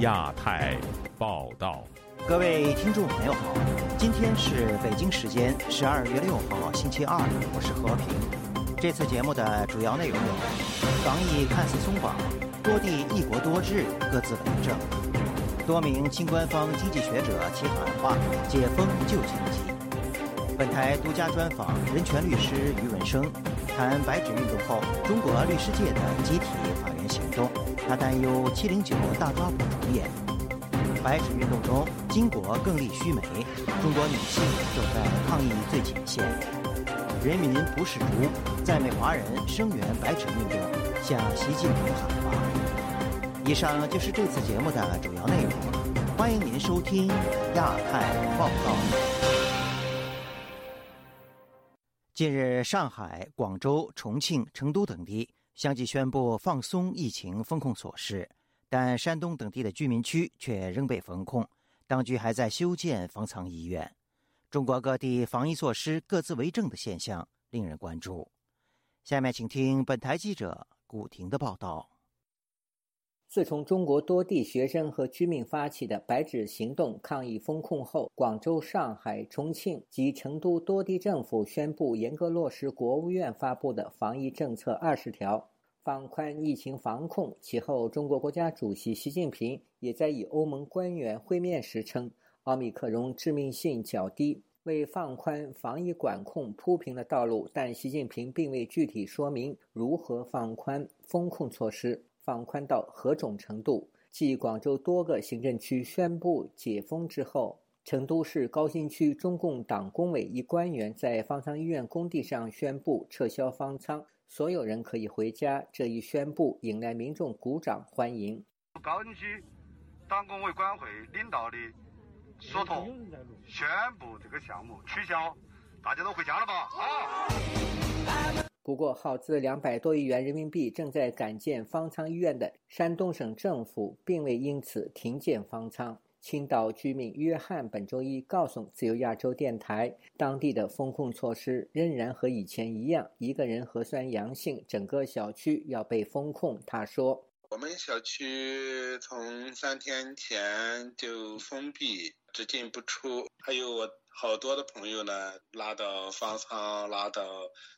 亚太报道，各位听众朋友好，今天是北京时间十二月六号星期二，我是和平。这次节目的主要内容有：防疫看似松绑，多地一国多制各自为政；多名亲官方经济学者齐喊话，解封救经济。本台独家专访人权律师于文生，谈白纸运动后中国律师界的集体法援行动。他担忧七零九大抓捕重演。白纸运动中，巾帼更立须眉，中国女性走在抗疫最前线。人民不是猪，在美华人声援白纸运动，向习近平喊话。以上就是这次节目的主要内容，欢迎您收听亚太报告。近日，上海、广州、重庆、成都等地相继宣布放松疫情封控措施，但山东等地的居民区却仍被封控，当局还在修建方舱医院。中国各地防疫措施各自为政的现象令人关注。下面请听本台记者古婷的报道。自从中国多地学生和居民发起的“白纸行动”抗议封控后，广州、上海、重庆及成都多地政府宣布严格落实国务院发布的防疫政策二十条，放宽疫情防控。其后，中国国家主席习近平也在与欧盟官员会面时称，奥密克戎致命性较低，为放宽防疫管控铺平了道路。但习近平并未具体说明如何放宽封控措施。放宽到何种程度？继广州多个行政区宣布解封之后，成都市高新区中共党工委一官员在方舱医院工地上宣布撤销方舱，所有人可以回家。这一宣布引来民众鼓掌欢迎。高新区党工委管会领导的所托宣布这个项目取消，大家都回家了吧？啊！不过，耗资两百多亿元人民币正在改建方舱医院的山东省政府，并未因此停建方舱。青岛居民约翰本周一告诉自由亚洲电台，当地的封控措施仍然和以前一样，一个人核酸阳性，整个小区要被封控。他说：“我们小区从三天前就封闭，只进不出，还有我。”好多的朋友呢，拉到方舱，拉到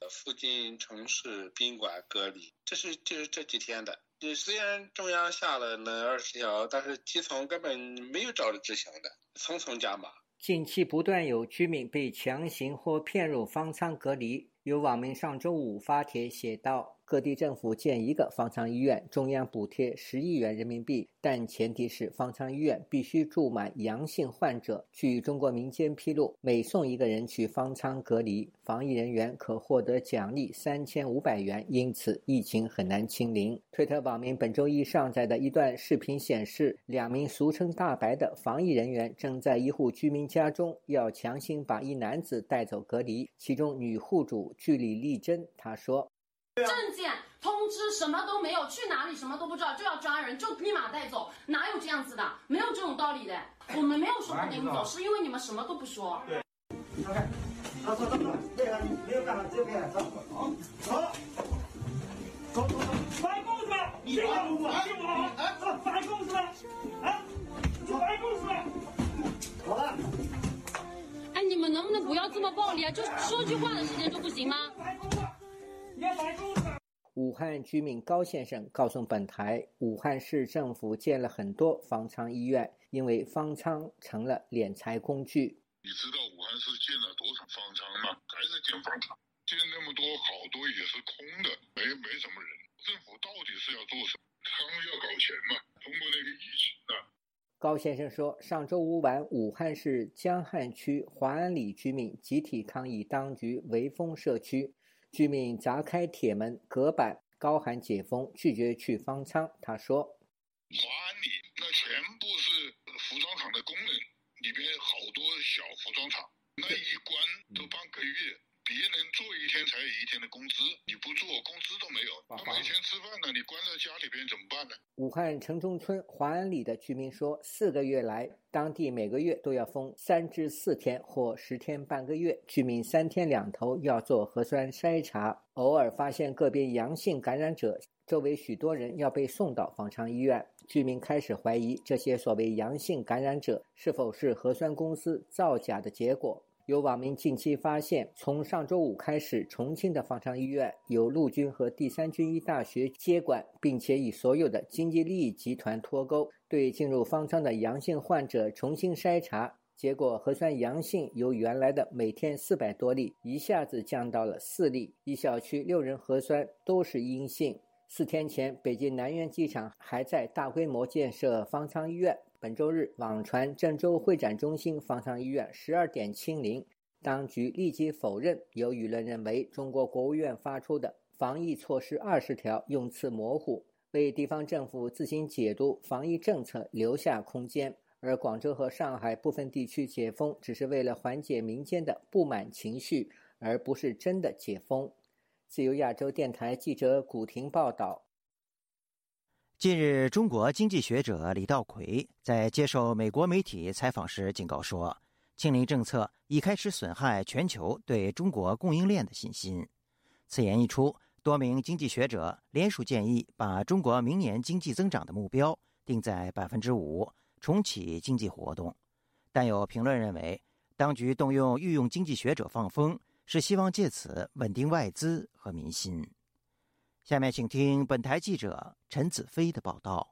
附近城市宾馆隔离。这是就是这几天的。虽然中央下了那二十条，但是基层根本没有照着执行的，层层加码。近期不断有居民被强行或骗入方舱隔离。有网民上周五发帖写道。各地政府建一个方舱医院，中央补贴十亿元人民币，但前提是方舱医院必须住满阳性患者。据中国民间披露，每送一个人去方舱隔离，防疫人员可获得奖励三千五百元，因此疫情很难清零。推特网民本周一上载的一段视频显示，两名俗称“大白”的防疫人员正在一户居民家中要强行把一男子带走隔离，其中女户主据理力争，她说。证件通知什么都没有，去哪里什么都不知道，就要抓人，就立马带走，哪有这样子的？没有这种道理的。我们没有说不给你走，是因为你们什么都不说。对，走开，走走走，这个你没有办法，这边走，好，走，走走走，反共是吧？信我，信我，哎，反共是吧？啊，反共是吧？好了。哎，你们能不能不要这么暴力啊？就说句话的时间都不行吗？武汉居民高先生告诉本台，武汉市政府建了很多方舱医院，因为方舱成了敛财工具。你知道武汉市建了多少方舱吗？还是建方舱？建那么多，好多也是空的，没没什么人。政府到底是要做什么？他们要搞钱嘛？通过那个疫情啊。高先生说，上周五晚，武汉市江汉区华安里居民集体抗议当局围封社区。居民砸开铁门、隔板，高喊解封，拒绝去方舱。他说：“华安里那全部是服装厂的工人，里边好多小服装厂，那一关都半个月，别人做一天才有一天的工资，你不做工资都没有，他没钱吃饭呢，你关在家里边怎么办呢？武汉城中村华安里的居民说，四个月来，当地每个月都要封三至四天或十天半个月，居民三天两头要做核酸筛查，偶尔发现个别阳性感染者。周围许多人要被送到方舱医院，居民开始怀疑这些所谓阳性感染者是否是核酸公司造假的结果。有网民近期发现，从上周五开始，重庆的方舱医院由陆军和第三军医大学接管，并且与所有的经济利益集团脱钩，对进入方舱的阳性患者重新筛查。结果核酸阳性由原来的每天四百多例，一下子降到了四例，一小区六人核酸都是阴性。四天前，北京南苑机场还在大规模建设方舱医院。本周日，网传郑州会展中心方舱医院十二点清零，当局立即否认。有舆论认为，中国国务院发出的防疫措施二十条用词模糊，为地方政府自行解读防疫政策留下空间。而广州和上海部分地区解封，只是为了缓解民间的不满情绪，而不是真的解封。自由亚洲电台记者古婷报道：近日，中国经济学者李道葵在接受美国媒体采访时警告说，清零政策已开始损害全球对中国供应链的信心。此言一出，多名经济学者联署建议把中国明年经济增长的目标定在百分之五，重启经济活动。但有评论认为，当局动用御用经济学者放风。是希望借此稳定外资和民心。下面请听本台记者陈子飞的报道。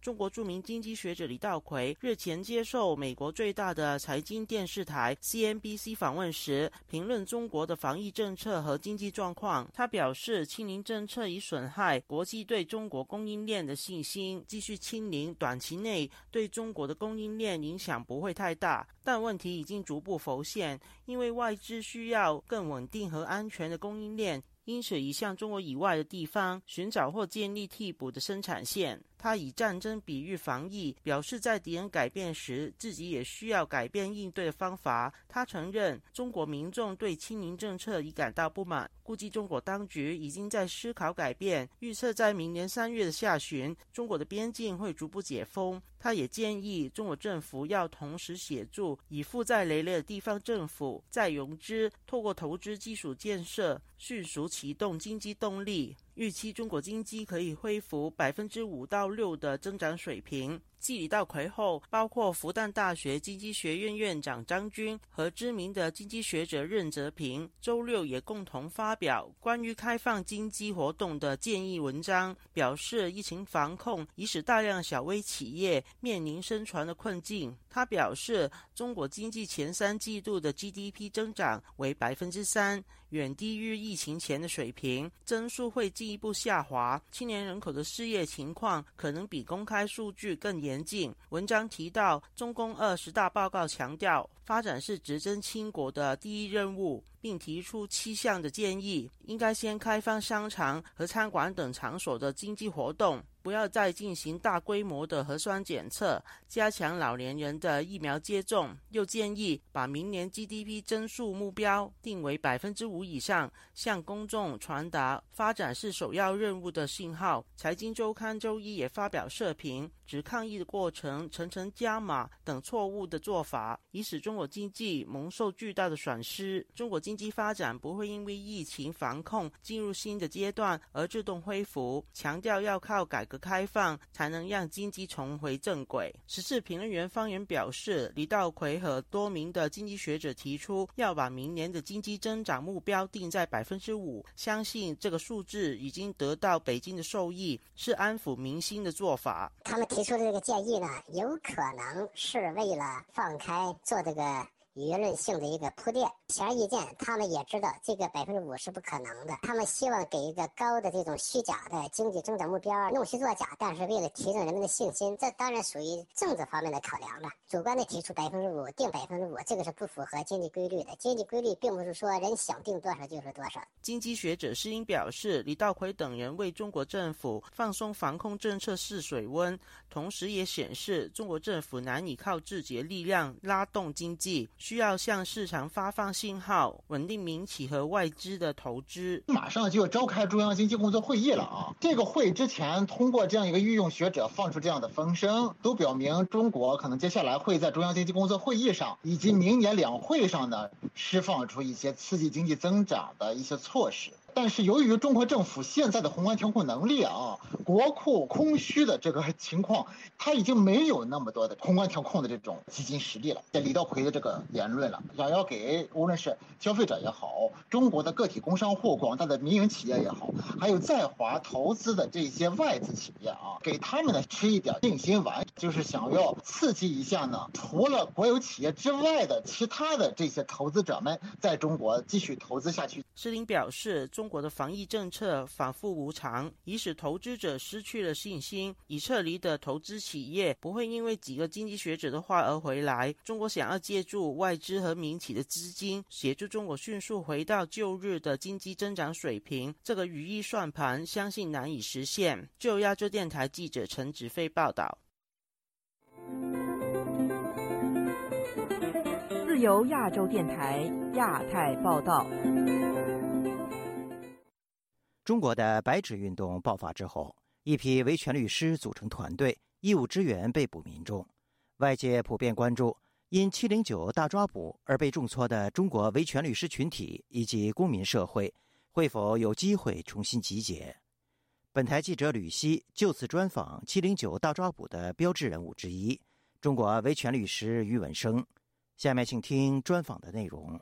中国著名经济学者李道葵日前接受美国最大的财经电视台 CNBC 访问时，评论中国的防疫政策和经济状况。他表示，清零政策已损害国际对中国供应链的信心。继续清零，短期内对中国的供应链影响不会太大，但问题已经逐步浮现，因为外资需要更稳定和安全的供应链，因此已向中国以外的地方寻找或建立替补的生产线。他以战争比喻防疫，表示在敌人改变时，自己也需要改变应对的方法。他承认，中国民众对清零政策已感到不满，估计中国当局已经在思考改变，预测在明年三月的下旬，中国的边境会逐步解封。他也建议中国政府要同时协助已负债累累的地方政府再融资，透过投资基础建设，迅速启动经济动力。预期中国经济可以恢复百分之五到六的增长水平。继李道葵后，包括复旦大学经济学院院长张军和知名的经济学者任泽平，周六也共同发表关于开放经济活动的建议文章，表示疫情防控已使大量小微企业面临生存的困境。他表示，中国经济前三季度的 GDP 增长为百分之三，远低于疫情前的水平，增速会进一步下滑。青年人口的失业情况可能比公开数据更严峻。文章提到，中共二十大报告强调，发展是执政清国的第一任务。并提出七项的建议，应该先开放商场和餐馆等场所的经济活动，不要再进行大规模的核酸检测，加强老年人的疫苗接种。又建议把明年 GDP 增速目标定为百分之五以上，向公众传达发展是首要任务的信号。财经周刊周一也发表社评，指抗疫的过程层层加码等错误的做法，已使中国经济蒙受巨大的损失。中国经济发展不会因为疫情防控进入新的阶段而自动恢复，强调要靠改革开放才能让经济重回正轨。时事评论员方言表示，李道葵和多名的经济学者提出要把明年的经济增长目标定在百分之五，相信这个数字已经得到北京的受益，是安抚民心的做法。他们提出的这个建议呢，有可能是为了放开做这个。舆论性的一个铺垫，显而易见，他们也知道这个百分之五是不可能的。他们希望给一个高的这种虚假的经济增长目标，弄虚作假，但是为了提振人们的信心，这当然属于政治方面的考量了。主观的提出百分之五，定百分之五，这个是不符合经济规律的。经济规律并不是说人想定多少就是多少。经济学者施英表示，李道葵等人为中国政府放松防控政策试水温，同时也显示中国政府难以靠自己的力量拉动经济。需要向市场发放信号，稳定民企和外资的投资。马上就要召开中央经济工作会议了啊！这个会之前通过这样一个御用学者放出这样的风声，都表明中国可能接下来会在中央经济工作会议上以及明年两会上呢，释放出一些刺激经济增长的一些措施。但是由于中国政府现在的宏观调控能力啊，国库空虚的这个情况，他已经没有那么多的宏观调控的这种基金实力了。在李道葵的这个言论了，想要给无论是消费者也好，中国的个体工商户、广大的民营企业也好，还有在华投资的这些外资企业啊，给他们呢吃一点定心丸，就是想要刺激一下呢，除了国有企业之外的其他的这些投资者们在中国继续投资下去。施林表示。中中国的防疫政策反复无常，已使投资者失去了信心。已撤离的投资企业不会因为几个经济学者的话而回来。中国想要借助外资和民企的资金，协助中国迅速回到旧日的经济增长水平，这个语义算盘相信难以实现。就亚洲电台记者陈子飞报道。自由亚洲电台亚太报道。中国的白纸运动爆发之后，一批维权律师组成团队，义务支援被捕民众。外界普遍关注因“七零九”大抓捕而被重挫的中国维权律师群体以及公民社会，会否有机会重新集结？本台记者吕希就此专访“七零九”大抓捕的标志人物之一——中国维权律师于文生。下面请听专访的内容。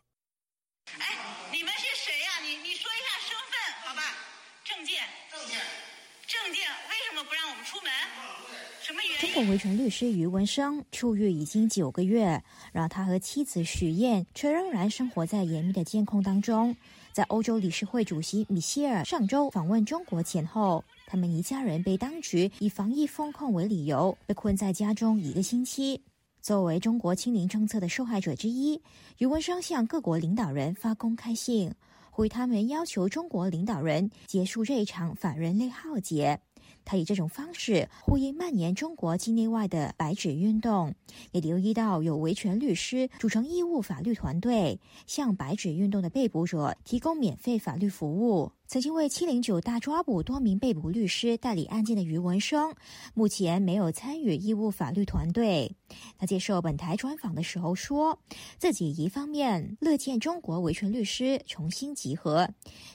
中国维权律师余文生出狱已经九个月，让他和妻子许燕却仍然生活在严密的监控当中。在欧洲理事会主席米歇尔上周访问中国前后，他们一家人被当局以防疫封控为理由被困在家中一个星期。作为中国清零政策的受害者之一，余文生向各国领导人发公开信，呼吁他们要求中国领导人结束这一场反人类浩劫。他以这种方式呼应蔓延中国境内外的“白纸运动”，也留意到有维权律师组成义务法律团队，向“白纸运动”的被捕者提供免费法律服务。曾经为七零九大抓捕多名被捕律师代理案件的余文生，目前没有参与义务法律团队。他接受本台专访的时候说，自己一方面乐见中国维权律师重新集合，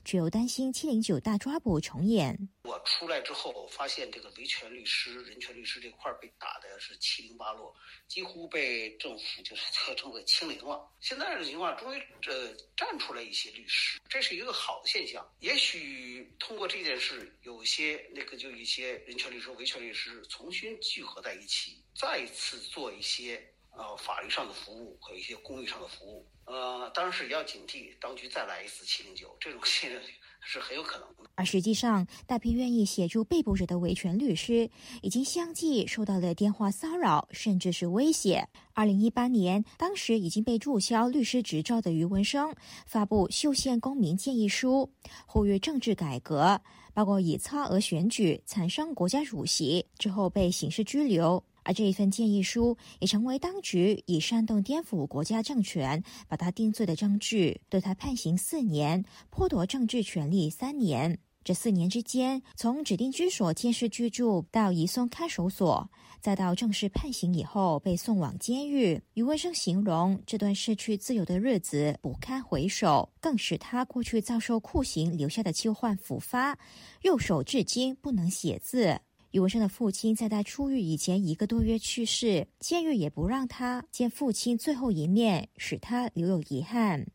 却又担心七零九大抓捕重演。我出来之后，发现这个维权律师、人权律师这块被打的是七零八落，几乎被政府就是这个政府清零了。现在的情况，终于呃站出来一些律师，这是一个好的现象。也许。去通过这件事，有些那个就一些人权律师、维权律师重新聚合在一起，再次做一些呃法律上的服务和一些公益上的服务。呃，当然是要警惕当局再来一次七零九这种信任。是很有可能的。而实际上，大批愿意协助被捕者的维权律师，已经相继受到了电话骚扰，甚至是威胁。二零一八年，当时已经被注销律师执照的余文生，发布修宪公民建议书，呼吁政治改革，包括以差额选举产生国家主席，之后被刑事拘留。而这一份建议书也成为当局以煽动颠覆国家政权把他定罪的证据，对他判刑四年，剥夺政治权利三年。这四年之间，从指定居所监视居住到移送看守所，再到正式判刑以后被送往监狱，余文生形容这段失去自由的日子不堪回首，更使他过去遭受酷刑留下的旧患复发，右手至今不能写字。余文生的父亲在他出狱以前一个多月去世，监狱也不让他见父亲最后一面，使他留有遗憾。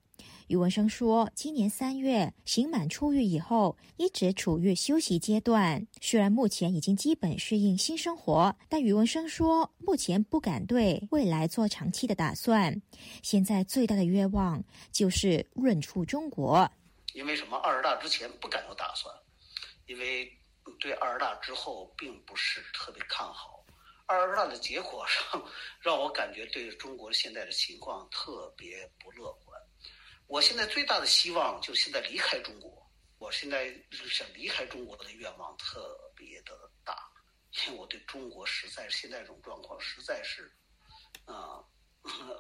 余文生说，今年三月刑满出狱以后，一直处于休息阶段。虽然目前已经基本适应新生活，但余文生说，目前不敢对未来做长期的打算。现在最大的愿望就是润出中国。因为什么？二十大之前不敢有打算，因为。对二十大之后并不是特别看好，二十大的结果上让我感觉对中国现在的情况特别不乐观。我现在最大的希望就是现在离开中国，我现在想离开中国的愿望特别的大，因为我对中国实在现在这种状况实在是，啊，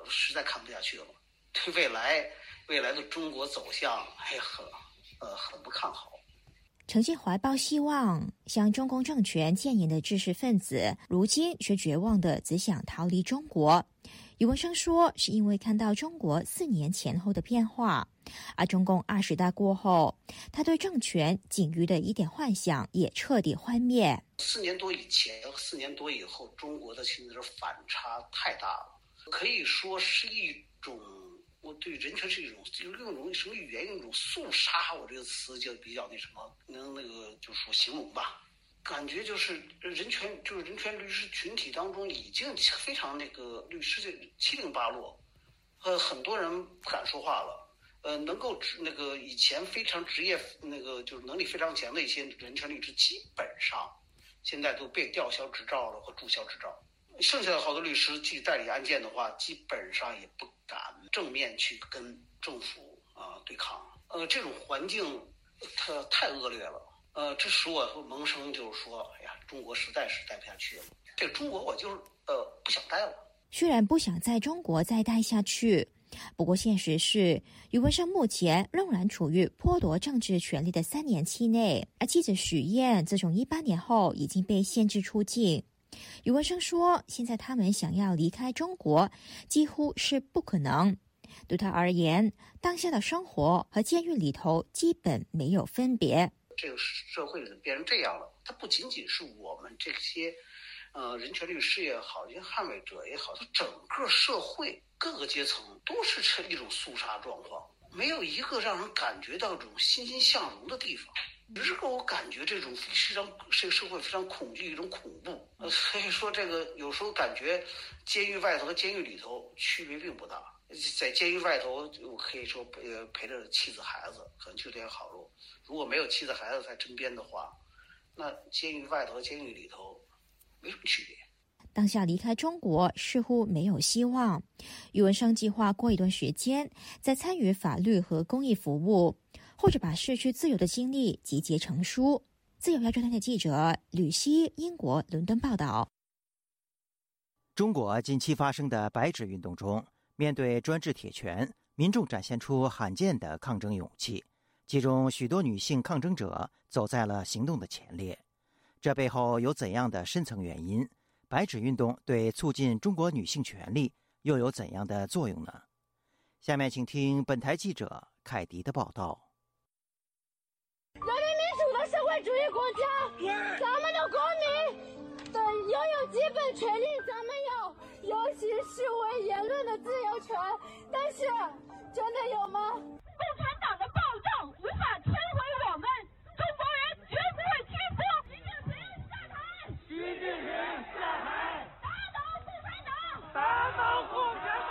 实在看不下去了。对未来未来的中国走向还很呃很不看好。曾经怀抱希望向中共政权建言的知识分子，如今却绝望的只想逃离中国。余文生说：“是因为看到中国四年前后的变化，而中共二十大过后，他对政权仅余的一点幻想也彻底幻灭。四年多以前和四年多以后，中国的现在是反差太大了，可以说是一种我对人权是一种，就是用一种什么语言，用一种肃杀，我这个词就比较那什么，能那个就说形容吧。”感觉就是人权，就是人权律师群体当中已经非常那个律师就七零八落，呃，很多人不敢说话了，呃，能够那个以前非常职业那个就是能力非常强的一些人权律师，基本上现在都被吊销执照了和注销执照，剩下的好多律师去代理案件的话，基本上也不敢正面去跟政府啊对抗，呃，这种环境它太恶劣了。呃，这使我萌生就是说，哎呀，中国实在是待不下去了。这个中国，我就是呃不想待了。虽然不想在中国再待下去，不过现实是，余文生目前仍然处于剥夺政治权利的三年期内。而记者许燕自从一八年后已经被限制出境。余文生说，现在他们想要离开中国，几乎是不可能。对他而言，当下的生活和监狱里头基本没有分别。这个社会怎么变成这样了，它不仅仅是我们这些，呃，人权律师也好，人权捍卫者也好，它整个社会各个阶层都是成一种肃杀状况，没有一个让人感觉到这种欣欣向荣的地方，只是给我感觉这种非常这个社会非常恐惧一种恐怖。所以说这个有时候感觉监狱外头和监狱里头区别并不大，在监狱外头我可以说陪陪着妻子孩子，可能就这条好路。如果没有妻子孩子在身边的话，那监狱外头和监狱里头没什么区别。当下离开中国似乎没有希望。余文生计划过一段时间再参与法律和公益服务，或者把失去自由的经历集结成书。自由亚洲台的记者吕希，英国伦敦报道。中国近期发生的白纸运动中，面对专制铁拳，民众展现出罕见的抗争勇气。其中许多女性抗争者走在了行动的前列，这背后有怎样的深层原因？白纸运动对促进中国女性权利又有怎样的作用呢？下面请听本台记者凯迪的报道。人民民主的社会主义国家，咱们的公民的拥有基本权利，咱们有，尤其是为言论的自由权。但是，真的有吗？共产党的暴政无法摧毁我们，中国人绝不会屈服。习近平下台！习近平下台！打倒共产党！打倒共产党！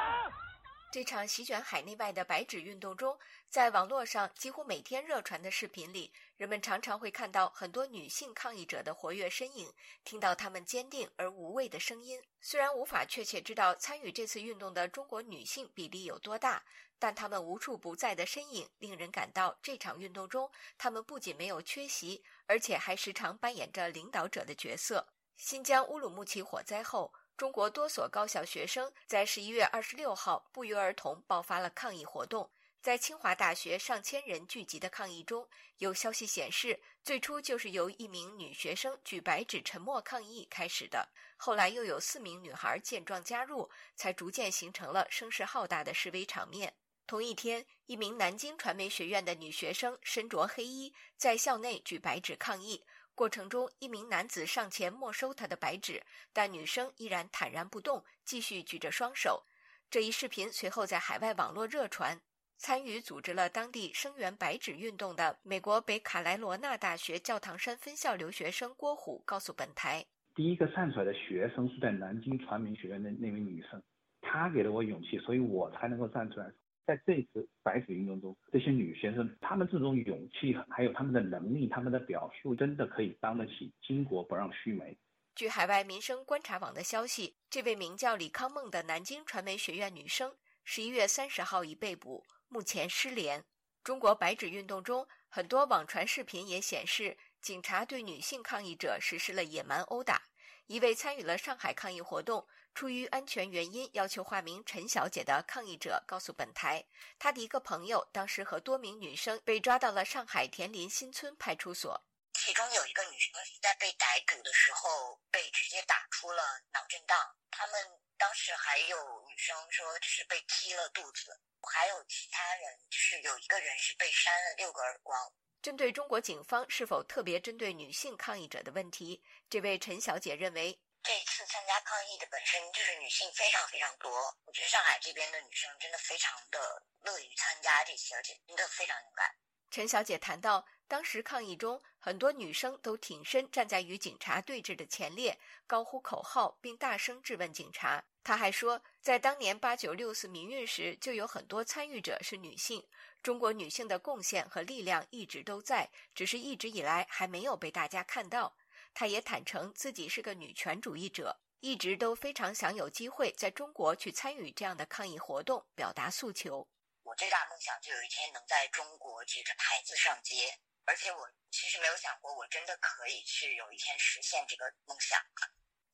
这场席卷海内外的白纸运动中，在网络上几乎每天热传的视频里，人们常常会看到很多女性抗议者的活跃身影，听到她们坚定而无畏的声音。虽然无法确切知道参与这次运动的中国女性比例有多大。但他们无处不在的身影，令人感到这场运动中，他们不仅没有缺席，而且还时常扮演着领导者的角色。新疆乌鲁木齐火灾后，中国多所高校学生在十一月二十六号不约而同爆发了抗议活动。在清华大学上千人聚集的抗议中，有消息显示，最初就是由一名女学生举白纸沉默抗议开始的，后来又有四名女孩见状加入，才逐渐形成了声势浩大的示威场面。同一天，一名南京传媒学院的女学生身着黑衣，在校内举白纸抗议。过程中，一名男子上前没收她的白纸，但女生依然坦然不动，继续举着双手。这一视频随后在海外网络热传。参与组织了当地声援白纸运动的美国北卡莱罗纳大学教堂山分校留学生郭虎告诉本台：“第一个站出来的学生是在南京传媒学院的那位女生，她给了我勇气，所以我才能够站出来。”在这一次白纸运动中，这些女学生，她们这种勇气，还有她们的能力，她们的表述，真的可以当得起“巾帼不让须眉”。据海外民生观察网的消息，这位名叫李康梦的南京传媒学院女生，十一月三十号已被捕，目前失联。中国白纸运动中，很多网传视频也显示，警察对女性抗议者实施了野蛮殴打。一位参与了上海抗议活动、出于安全原因要求化名陈小姐的抗议者告诉本台，她的一个朋友当时和多名女生被抓到了上海田林新村派出所。其中有一个女生在被逮捕的时候被直接打出了脑震荡，他们当时还有女生说是被踢了肚子，还有其他人就是有一个人是被扇了六个耳光。针对中国警方是否特别针对女性抗议者的问题，这位陈小姐认为，这次参加抗议的本身就是女性非常非常多。我觉得上海这边的女生真的非常的乐于参加这些，而且真的非常勇敢。陈小姐谈到，当时抗议中，很多女生都挺身站在与警察对峙的前列，高呼口号，并大声质问警察。她还说，在当年八九六四民运时，就有很多参与者是女性。中国女性的贡献和力量一直都在，只是一直以来还没有被大家看到。她也坦诚自己是个女权主义者，一直都非常想有机会在中国去参与这样的抗议活动，表达诉求。我最大梦想就有一天能在中国举着牌子上街，而且我其实没有想过，我真的可以去有一天实现这个梦想。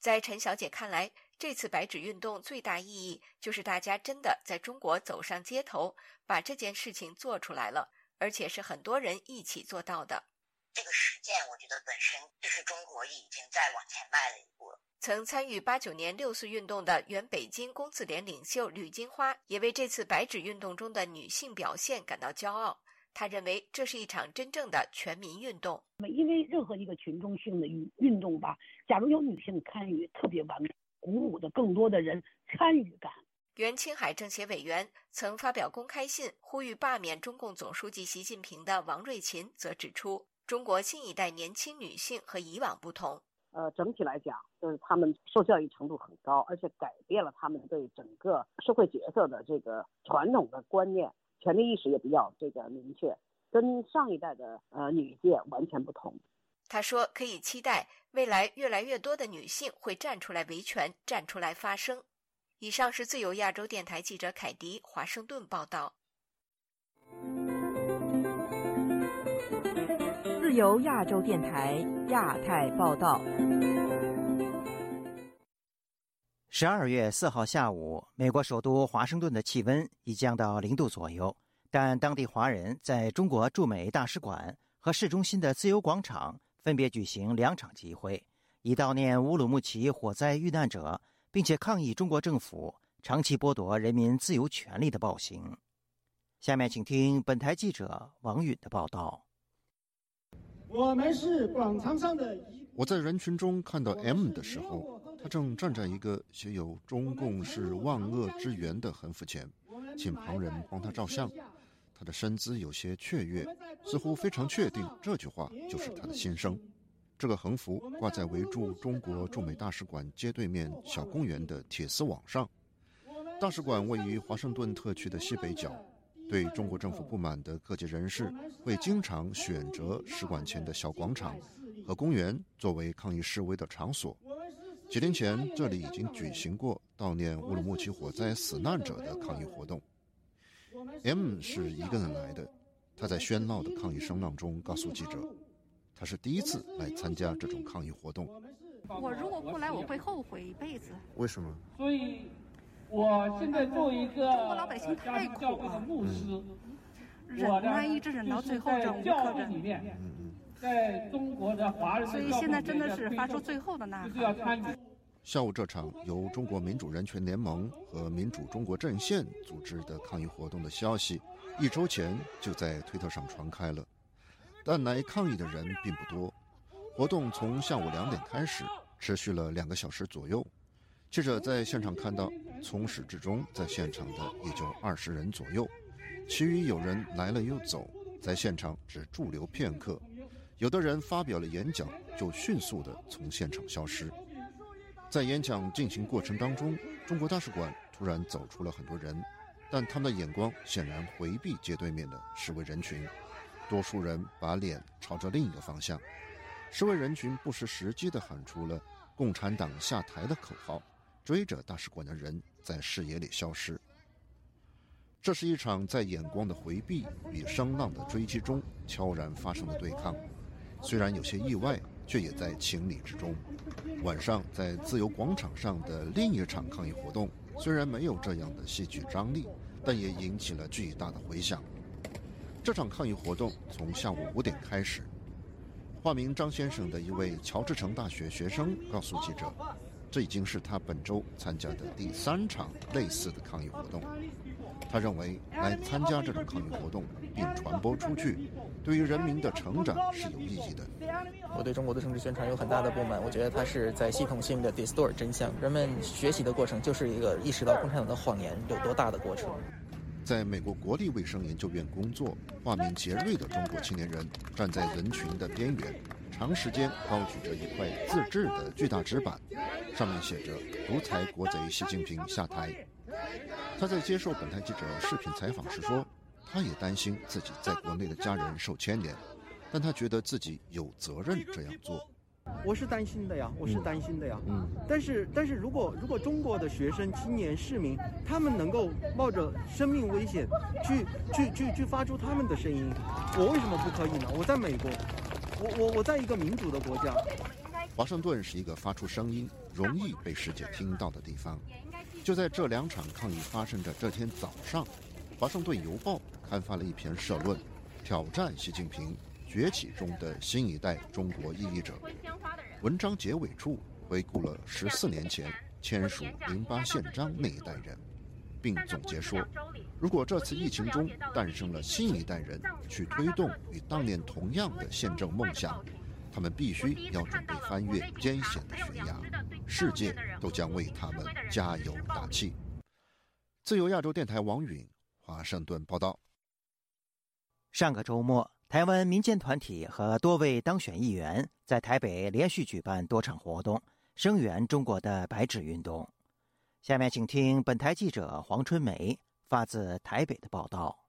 在陈小姐看来，这次白纸运动最大意义就是大家真的在中国走上街头，把这件事情做出来了，而且是很多人一起做到的。这个实践，我觉得本身就是中国已经在往前迈了一步了。曾参与八九年六四运动的原北京工字联领袖吕金花也为这次白纸运动中的女性表现感到骄傲。他认为这是一场真正的全民运动。因为任何一个群众性的运运动吧，假如有女性参与，特别完美，鼓舞的更多的人参与感。原青海政协委员、曾发表公开信呼吁罢免中共总书记习近平的王瑞琴则指出，中国新一代年轻女性和以往不同。呃，整体来讲，就是他们受教育程度很高，而且改变了他们对整个社会角色的这个传统的观念。权利意识也比较这个明确，跟上一代的呃女界完全不同。他说，可以期待未来越来越多的女性会站出来维权，站出来发声。以上是自由亚洲电台记者凯迪华盛顿报道。由亚洲电台亚太报道。十二月四号下午，美国首都华盛顿的气温已降到零度左右，但当地华人在中国驻美大使馆和市中心的自由广场分别举行两场集会，以悼念乌鲁木齐火灾遇难者，并且抗议中国政府长期剥夺人民自由权利的暴行。下面请听本台记者王允的报道。我们是广场上的。我在人群中看到 M 的时候。他正站在一个写有“中共是万恶之源”的横幅前，请旁人帮他照相。他的身姿有些雀跃，似乎非常确定这句话就是他的心声。这个横幅挂在围住中国驻美大使馆街对面小公园的铁丝网上。大使馆位于华盛顿特区的西北角，对中国政府不满的各界人士会经常选择使馆前的小广场和公园作为抗议示威的场所。几天前，这里已经举行过悼念乌鲁木齐火灾死难者的抗议活动。M 是一个人来的，他在喧闹的抗议声浪中告诉记者，他是第一次来参加这种抗议活动。我如果不来，我会后悔一辈子。为什么？所以，我现在作为一个中国老百姓太苦了。牧师，忍耐一直忍到最后，忍无可忍。在中国的华人，所以现在真的是发出最后的呐喊。下午这场由中国民主人权联盟和民主中国阵线组织的抗议活动的消息，一周前就在推特上传开了，但来抗议的人并不多。活动从下午两点开始，持续了两个小时左右。记者在现场看到，从始至终在现场的也就二十人左右，其余有人来了又走，在现场只驻留片刻。有的人发表了演讲，就迅速地从现场消失。在演讲进行过程当中，中国大使馆突然走出了很多人，但他们的眼光显然回避街对面的示威人群，多数人把脸朝着另一个方向。示威人群不失时机地喊出了“共产党下台”的口号，追着大使馆的人在视野里消失。这是一场在眼光的回避与声浪的追击中悄然发生的对抗，虽然有些意外，却也在情理之中。晚上在自由广场上的另一场抗议活动，虽然没有这样的戏剧张力，但也引起了巨大的回响。这场抗议活动从下午五点开始。化名张先生的一位乔治城大学学生告诉记者，这已经是他本周参加的第三场类似的抗议活动。他认为来参加这种抗议活动并传播出去，对于人民的成长是有意义的。我对中国的政治宣传有很大的不满，我觉得它是在系统性的 distort 真相。人们学习的过程就是一个意识到共产党的谎言有多大的过程。在美国国立卫生研究院工作、化名杰瑞的中国青年人站在人群的边缘，长时间高举着一块自制的巨大纸板，上面写着“独裁国贼习近平下台”。他在接受本台记者视频采访时说，他也担心自己在国内的家人受牵连，但他觉得自己有责任这样做。我是担心的呀，我是担心的呀。嗯。但是，但是如果如果中国的学生、青年、市民，他们能够冒着生命危险去去去去发出他们的声音，我为什么不可以呢？我在美国，我我我在一个民主的国家。华盛顿是一个发出声音容易被世界听到的地方。就在这两场抗议发生的这天早上，《华盛顿邮报》刊发了一篇社论，挑战习近平崛起中的新一代中国异议者。文章结尾处回顾了十四年前签署《零八宪章》那一代人，并总结说：如果这次疫情中诞生了新一代人去推动与当年同样的宪政梦想，他们必须要准备翻越艰险的悬崖。世界都将为他们加油打气。自由亚洲电台王允华盛顿报道。上个周末，台湾民间团体和多位当选议员在台北连续举办多场活动，声援中国的白纸运动。下面请听本台记者黄春梅发自台北的报道。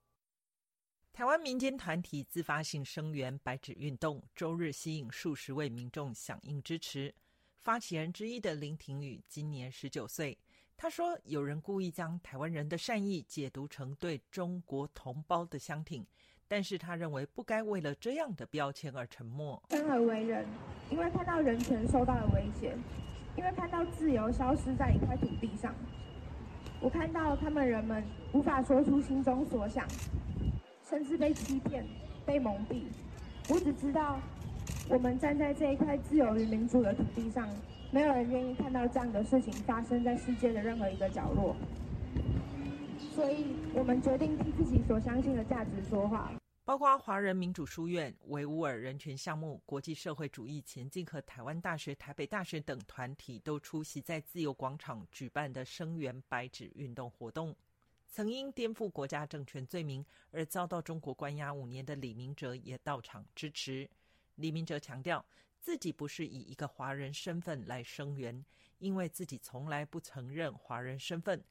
台湾民间团体自发性声援白纸运动，周日吸引数十位民众响应支持。发起人之一的林廷宇今年十九岁，他说：“有人故意将台湾人的善意解读成对中国同胞的相挺，但是他认为不该为了这样的标签而沉默。生而为人，因为看到人权受到了威胁，因为看到自由消失在一块土地上，我看到他们人们无法说出心中所想，甚至被欺骗、被蒙蔽。我只知道。”我们站在这一块自由与民主的土地上，没有人愿意看到这样的事情发生在世界的任何一个角落。所以，我们决定替自己所相信的价值说话。包括华人民主书院、维吾尔人权项目、国际社会主义前进和台湾大学、台北大学等团体都出席在自由广场举办的声援白纸运动活动。曾因颠覆国家政权罪名而遭到中国关押五年的李明哲也到场支持。李明哲强调，自己不是以一个华人身份来声援，因为自己从来不承认华人身份。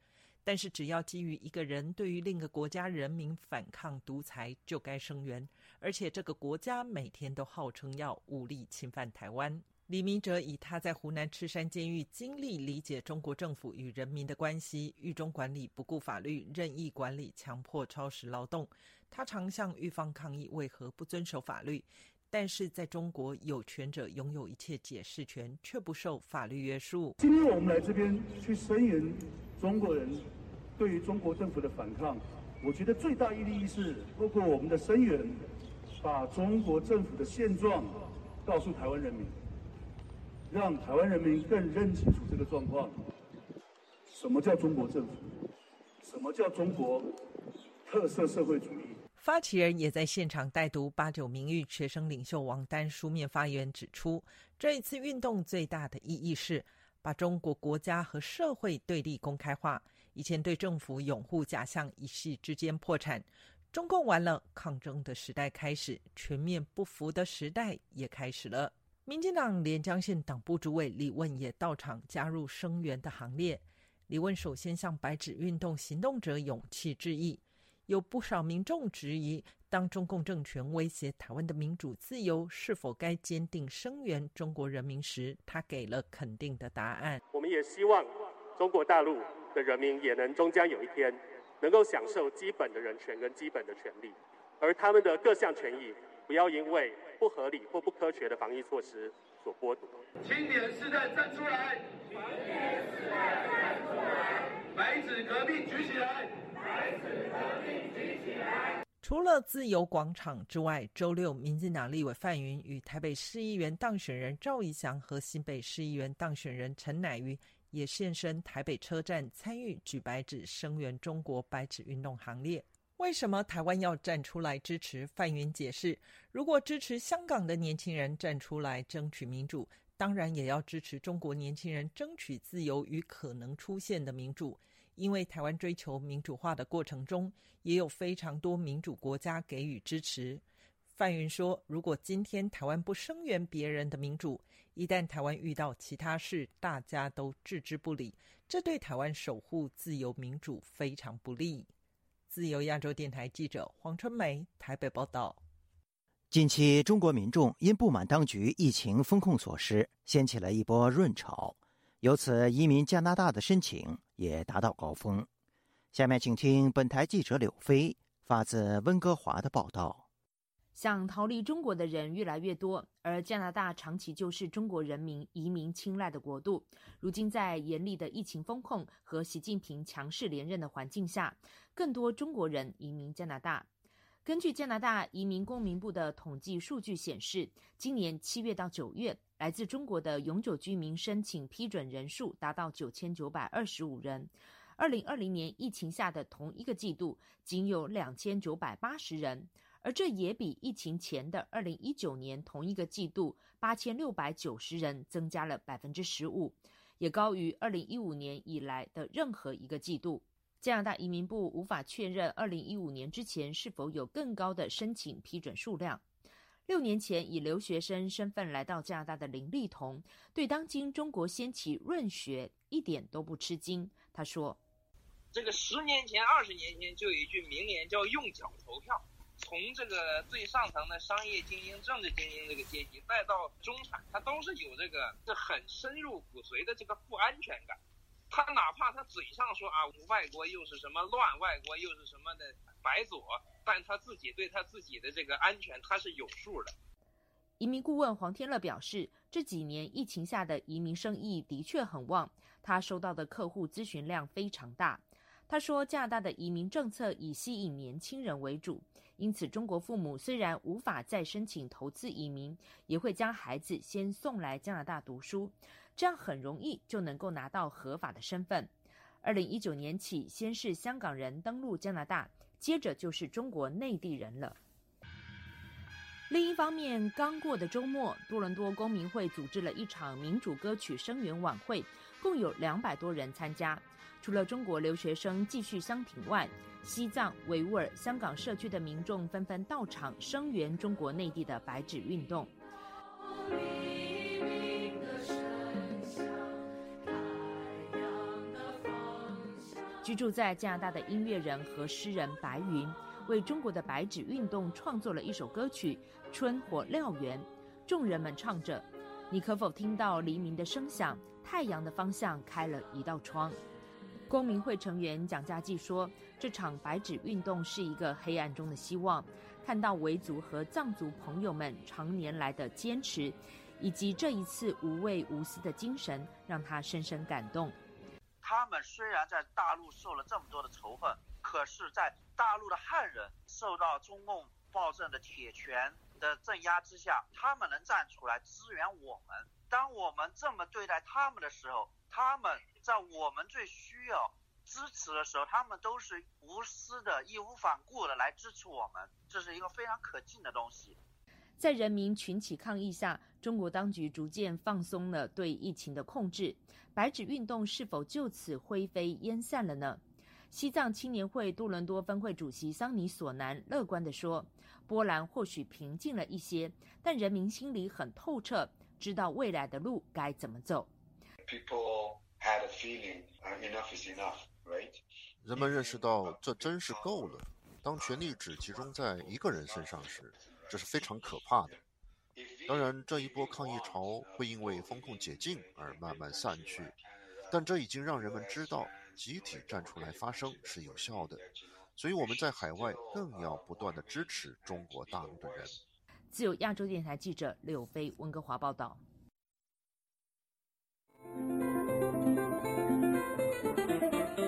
但是，只要基于一个人对于另一个国家人民反抗独裁，就该声援。而且，这个国家每天都号称要武力侵犯台湾。李明哲以他在湖南赤山监狱经历理解中国政府与人民的关系，狱中管理不顾法律、任意管理、强迫超时劳动。他常向狱方抗议为何不遵守法律。但是在中国，有权者拥有一切解释权，却不受法律约束。今天我们来这边去声援中国人对于中国政府的反抗，我觉得最大意义是透过我们的声援，把中国政府的现状告诉台湾人民，让台湾人民更认清楚这个状况：什么叫中国政府？什么叫中国特色社会主义？发起人也在现场带读八九名誉学生领袖王丹书面发言，指出这一次运动最大的意义是把中国国家和社会对立公开化。以前对政府拥护假象一夕之间破产，中共完了，抗争的时代开始，全面不服的时代也开始了。民进党连江县党部主委李问也到场加入声援的行列。李问首先向白纸运动行动者勇气致意。有不少民众质疑，当中共政权威胁台湾的民主自由，是否该坚定声援中国人民时，他给了肯定的答案。我们也希望中国大陆的人民也能终将有一天能够享受基本的人权跟基本的权利，而他们的各项权益不要因为不合理或不科学的防疫措施所剥夺。青年世代站出来，青年世代站出来，白纸革命举起来，白纸革命举起来。除了自由广场之外，周六，民进党立委范云与台北市议员当选人赵怡翔和新北市议员当选人陈乃瑜也现身台北车站，参与举白纸声援中国白纸运动行列。为什么台湾要站出来支持？范云解释：如果支持香港的年轻人站出来争取民主，当然也要支持中国年轻人争取自由与可能出现的民主。因为台湾追求民主化的过程中，也有非常多民主国家给予支持。范云说：“如果今天台湾不声援别人的民主，一旦台湾遇到其他事，大家都置之不理，这对台湾守护自由民主非常不利。”自由亚洲电台记者黄春梅台北报道。近期，中国民众因不满当局疫情风控措施，掀起了一波润潮。由此，移民加拿大的申请也达到高峰。下面请听本台记者柳飞发自温哥华的报道：想逃离中国的人越来越多，而加拿大长期就是中国人民移民青睐的国度。如今，在严厉的疫情风控和习近平强势连任的环境下，更多中国人移民加拿大。根据加拿大移民公民部的统计数据显示，今年七月到九月，来自中国的永久居民申请批准人数达到九千九百二十五人。二零二零年疫情下的同一个季度，仅有两千九百八十人，而这也比疫情前的二零一九年同一个季度八千六百九十人增加了百分之十五，也高于二零一五年以来的任何一个季度。加拿大移民部无法确认2015年之前是否有更高的申请批准数量。六年前以留学生身份来到加拿大的林立彤，对当今中国掀起润学一点都不吃惊。他说：“这个十年前、二十年前就有一句名言叫‘用脚投票’，从这个最上层的商业精英、政治精英这个阶级，再到中产，他都是有这个这很深入骨髓的这个不安全感。”他哪怕他嘴上说啊，外国又是什么乱，外国又是什么的白左，但他自己对他自己的这个安全他是有数的。移民顾问黄天乐表示，这几年疫情下的移民生意的确很旺，他收到的客户咨询量非常大。他说，加拿大的移民政策以吸引年轻人为主，因此中国父母虽然无法再申请投资移民，也会将孩子先送来加拿大读书。这样很容易就能够拿到合法的身份。二零一九年起，先是香港人登陆加拿大，接着就是中国内地人了。另一方面，刚过的周末，多伦多公民会组织了一场民主歌曲声援晚会，共有两百多人参加。除了中国留学生继续相挺外，西藏、维吾尔、香港社区的民众纷纷到场声援中国内地的白纸运动。居住在加拿大的音乐人和诗人白云，为中国的白纸运动创作了一首歌曲《春火燎原》。众人们唱着：“你可否听到黎明的声响？太阳的方向开了一道窗。”公民会成员蒋家骥说：“这场白纸运动是一个黑暗中的希望，看到维族和藏族朋友们常年来的坚持，以及这一次无畏无私的精神，让他深深感动。”他们虽然在大陆受了这么多的仇恨，可是，在大陆的汉人受到中共暴政的铁拳的镇压之下，他们能站出来支援我们。当我们这么对待他们的时候，他们在我们最需要支持的时候，他们都是无私的、义无反顾的来支持我们。这是一个非常可敬的东西。在人民群起抗议下，中国当局逐渐放松了对疫情的控制。白纸运动是否就此灰飞烟散了呢？西藏青年会多伦多分会主席桑尼索南乐观地说：“波兰或许平静了一些，但人民心里很透彻，知道未来的路该怎么走。”人们认识到这真是够了。当权力只集中在一个人身上时，这是非常可怕的。当然，这一波抗议潮会因为风控解禁而慢慢散去，但这已经让人们知道，集体站出来发声是有效的。所以我们在海外更要不断的支持中国大陆的人。自由亚洲电台记者柳飞温哥华报道。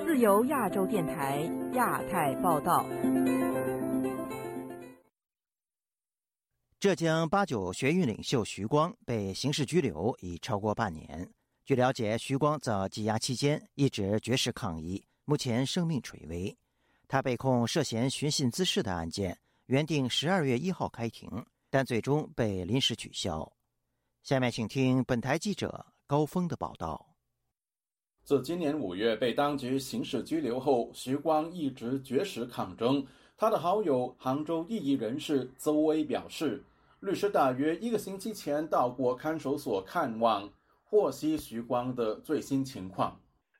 自由亚洲电台亚太报道。浙江八九学运领袖徐光被刑事拘留已超过半年。据了解，徐光在羁押期间一直绝食抗议，目前生命垂危。他被控涉嫌寻衅滋事的案件，原定十二月一号开庭，但最终被临时取消。下面请听本台记者高峰的报道。自今年五月被当局刑事拘留后，徐光一直绝食抗争。他的好友杭州异议人士邹威表示，律师大约一个星期前到过看守所看望。获悉徐光的最新情况，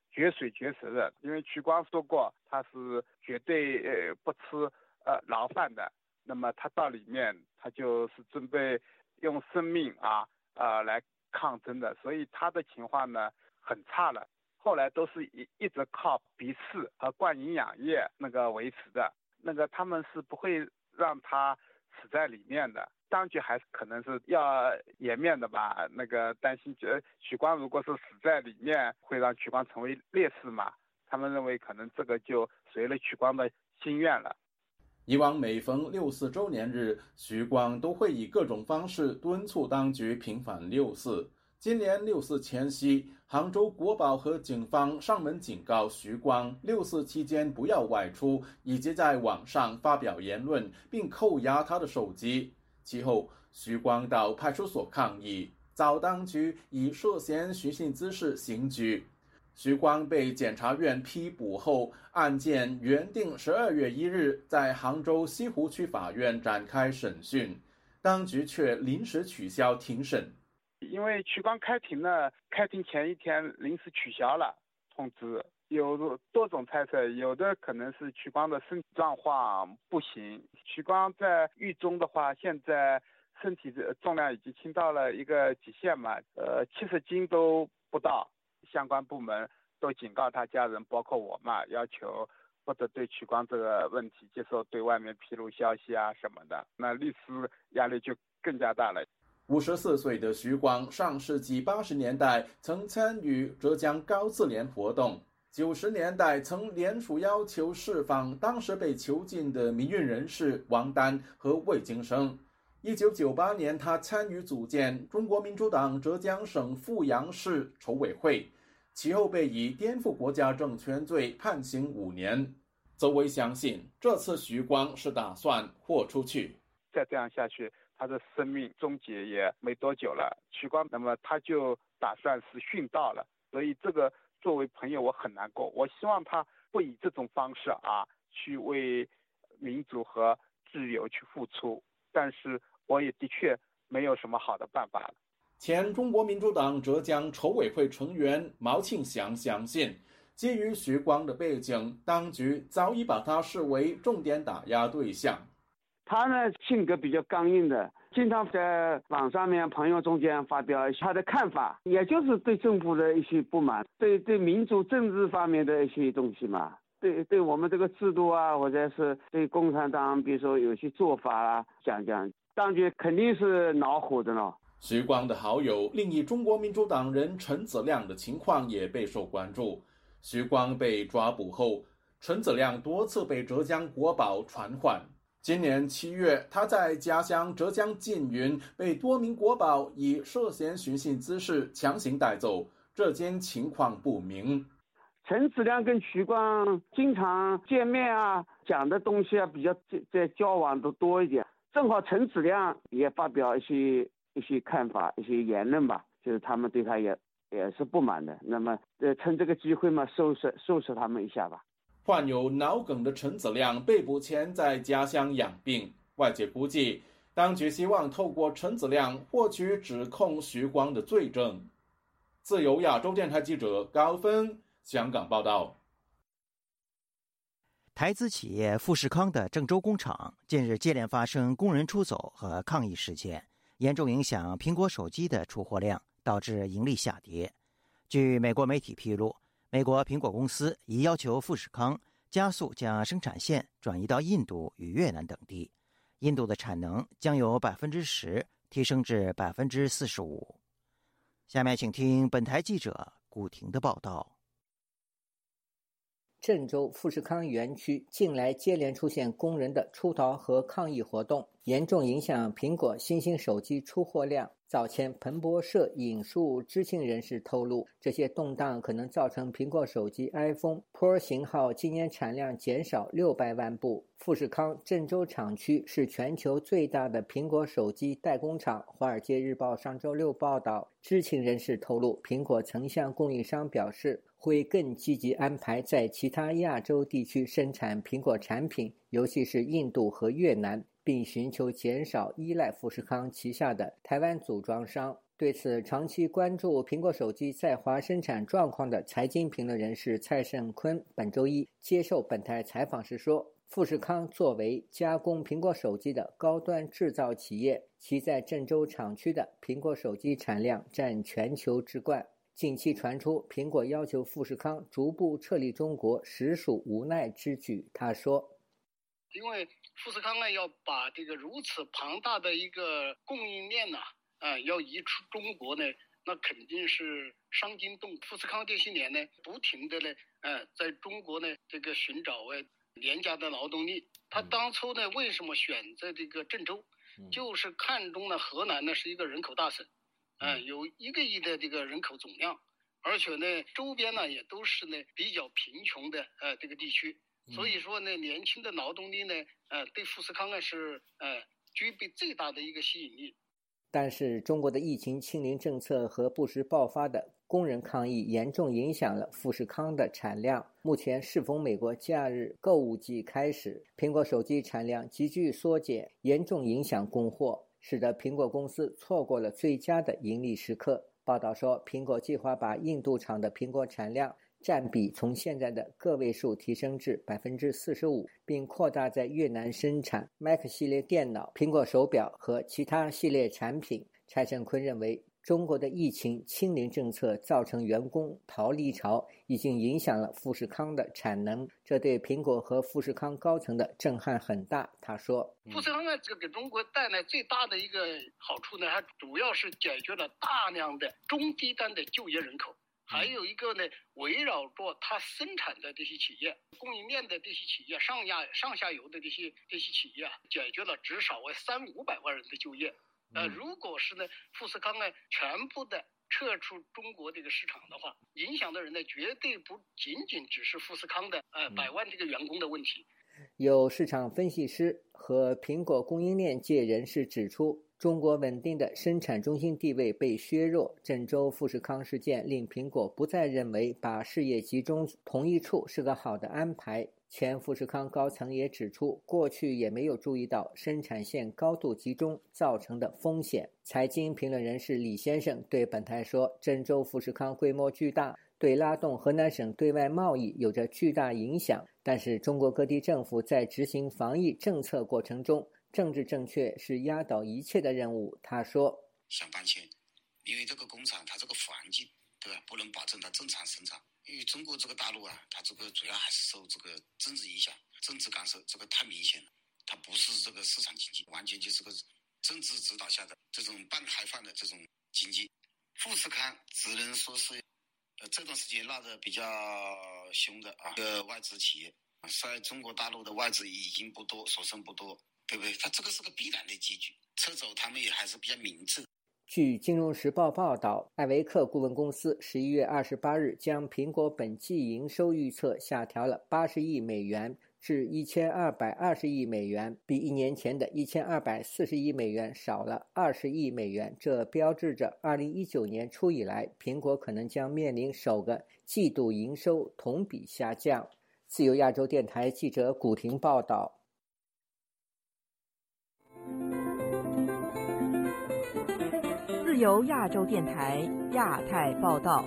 绝水绝食的，因为徐光说过他是绝对呃不吃呃牢饭的，那么他到里面他就是准备用生命啊啊来抗争的，所以他的情况呢很差了，后来都是一一直靠鼻饲和灌营养液那个维持的，那个他们是不会让他死在里面的。当局还可能是要颜面的吧？那个担心，呃，许光如果是死在里面，会让许光成为烈士嘛？他们认为可能这个就随了许光的心愿了。以往每逢六四周年日，徐光都会以各种方式敦促当局平反六四。今年六四前夕，杭州国宝和警方上门警告徐光，六四期间不要外出，以及在网上发表言论，并扣押他的手机。其后，徐光到派出所抗议，遭当局以涉嫌寻衅滋事刑拘。徐光被检察院批捕后，案件原定十二月一日在杭州西湖区法院展开审讯，当局却临时取消庭审。因为曲光开庭呢，开庭前一天临时取消了通知。有多种猜测，有的可能是曲光的身体状况不行。曲光在狱中的话，现在身体的重量已经轻到了一个极限嘛，呃，七十斤都不到。相关部门都警告他家人，包括我嘛，要求不得对曲光这个问题接受对外面披露消息啊什么的。那律师压力就更加大了。五十四岁的徐光，上世纪八十年代曾参与浙江高自联活动。九十年代曾联署要求释放当时被囚禁的民运人士王丹和魏京生。一九九八年，他参与组建中国民主党浙江省富阳市筹委会，其后被以颠覆国家政权罪判刑五年。邹威相信，这次徐光是打算豁出去。再这样下去，他的生命终结也没多久了。徐光，那么他就打算是殉道了。所以这个。作为朋友，我很难过。我希望他不以这种方式啊，去为民主和自由去付出。但是，我也的确没有什么好的办法了。前中国民主党浙江筹委会成员毛庆祥相信，基于徐光的背景，当局早已把他视为重点打压对象。他呢，性格比较刚硬的。经常在网上面朋友中间发表他的看法，也就是对政府的一些不满，对对民主政治方面的一些东西嘛，对对我们这个制度啊，或者是对共产党，比如说有些做法啊，讲讲，当局肯定是恼火的了。徐光的好友另一中国民主党人陈子亮的情况也备受关注。徐光被抓捕后，陈子亮多次被浙江国宝传唤。今年七月，他在家乡浙江缙云被多名国宝以涉嫌寻衅滋事强行带走，这间情况不明。陈子亮跟徐光经常见面啊，讲的东西啊比较在在交往都多一点。正好陈子亮也发表一些一些看法、一些言论吧，就是他们对他也也是不满的。那么呃，趁这个机会嘛，收拾收拾他们一下吧。患有脑梗的陈子亮被捕前在家乡养病，外界估计当局希望透过陈子亮获取指控徐光的罪证。自由亚洲电台记者高峰香港报道。台资企业富士康的郑州工厂近日接连发生工人出走和抗议事件，严重影响苹果手机的出货量，导致盈利下跌。据美国媒体披露。美国苹果公司已要求富士康加速将生产线转移到印度与越南等地，印度的产能将由百分之十提升至百分之四十五。下面请听本台记者古婷的报道。郑州富士康园区近来接连出现工人的出逃和抗议活动，严重影响苹果新兴手机出货量。早前，彭博社引述知情人士透露，这些动荡可能造成苹果手机 iPhone Pro 型号今年产量减少六百万部。富士康郑州厂区是全球最大的苹果手机代工厂。《华尔街日报》上周六报道，知情人士透露，苹果曾向供应商表示，会更积极安排在其他亚洲地区生产苹果产品，尤其是印度和越南。并寻求减少依赖富士康旗下的台湾组装商。对此，长期关注苹果手机在华生产状况的财经评论人士蔡胜坤本周一接受本台采访时说：“富士康作为加工苹果手机的高端制造企业，其在郑州厂区的苹果手机产量占全球之冠。近期传出苹果要求富士康逐步撤离中国，实属无奈之举。”他说：“因为。”富士康呢，要把这个如此庞大的一个供应链呢，啊，要移出中国呢，那肯定是伤筋动。富士康这些年呢，不停的呢，呃，在中国呢，这个寻找呃廉价的劳动力。他当初呢，为什么选择这个郑州？就是看中了河南呢，是一个人口大省，嗯，有一个亿的这个人口总量，而且呢，周边呢也都是呢比较贫穷的呃这个地区。所以说呢，年轻的劳动力呢，呃，对富士康呢是呃具备最大的一个吸引力。但是，中国的疫情清零政策和不时爆发的工人抗议，严重影响了富士康的产量。目前适逢美国假日购物季开始，苹果手机产量急剧缩减，严重影响供货，使得苹果公司错过了最佳的盈利时刻。报道说，苹果计划把印度厂的苹果产量。占比从现在的个位数提升至百分之四十五，并扩大在越南生产 Mac 系列电脑、苹果手表和其他系列产品。蔡胜坤认为，中国的疫情清零政策造成员工逃离潮，已经影响了富士康的产能，这对苹果和富士康高层的震撼很大。他说：“富士康呢，这个给中国带来最大的一个好处呢，它主要是解决了大量的中低端的就业人口。”还有一个呢，围绕着它生产的这些企业、供应链的这些企业、上下上下游的这些这些企业啊，解决了至少为三五百万人的就业。呃，如果是呢，富士康呢全部的撤出中国这个市场的话，影响的人呢绝对不仅仅只是富士康的呃百万这个员工的问题。有市场分析师和苹果供应链界人士指出。中国稳定的生产中心地位被削弱，郑州富士康事件令苹果不再认为把事业集中同一处是个好的安排。前富士康高层也指出，过去也没有注意到生产线高度集中造成的风险。财经评论人士李先生对本台说：“郑州富士康规模巨大，对拉动河南省对外贸易有着巨大影响。但是，中国各地政府在执行防疫政策过程中。”政治正确是压倒一切的任务，他说。想搬迁，因为这个工厂它这个环境，对吧？不能保证它正常生产。因为中国这个大陆啊，它这个主要还是受这个政治影响，政治干涉这个太明显了。它不是这个市场经济，完全就是个政治指导下的这种半开放的这种经济。富士康只能说是，呃，这段时间闹得比较凶的啊，个外资企业，在中国大陆的外资已经不多，所剩不多。对不对？他这个是个必然的结局，撤走他们也还是比较明智。据《金融时报》报道，艾维克顾问公司十一月二十八日将苹果本季营收预测下调了八十亿美元至一千二百二十亿美元，比一年前的一千二百四十亿美元少了二十亿美元。这标志着二零一九年初以来，苹果可能将面临首个季度营收同比下降。自由亚洲电台记者古婷报道。由亚洲电台亚太报道。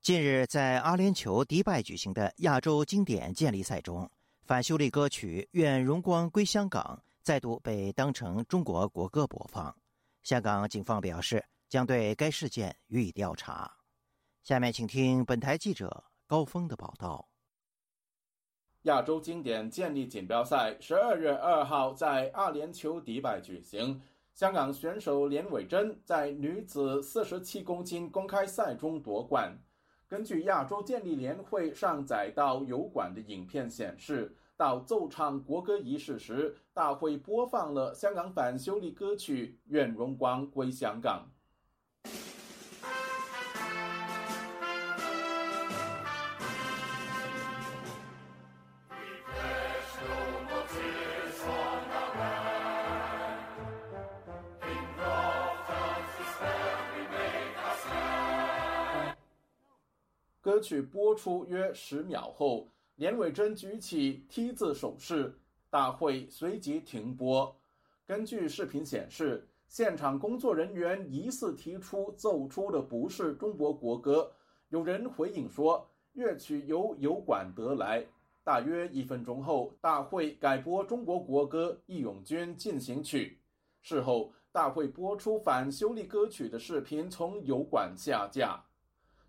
近日，在阿联酋迪拜举行的亚洲经典建立赛中，反修例歌曲《愿荣光归香港》再度被当成中国国歌播放。香港警方表示，将对该事件予以调查。下面请听本台记者高峰的报道。亚洲经典建立锦标赛十二月二号在阿联酋迪拜举行。香港选手连伟珍在女子四十七公斤公开赛中夺冠。根据亚洲建立联会上载到油管的影片显示，到奏唱国歌仪式时，大会播放了香港反修例歌曲《愿荣光归香港》。曲播出约十秒后，连伟珍举起 T 字手势，大会随即停播。根据视频显示，现场工作人员疑似提出奏出的不是中国国歌，有人回应说乐曲由油管得来。大约一分钟后，大会改播中国国歌《义勇军进行曲》。事后，大会播出反修例歌曲的视频从油管下架。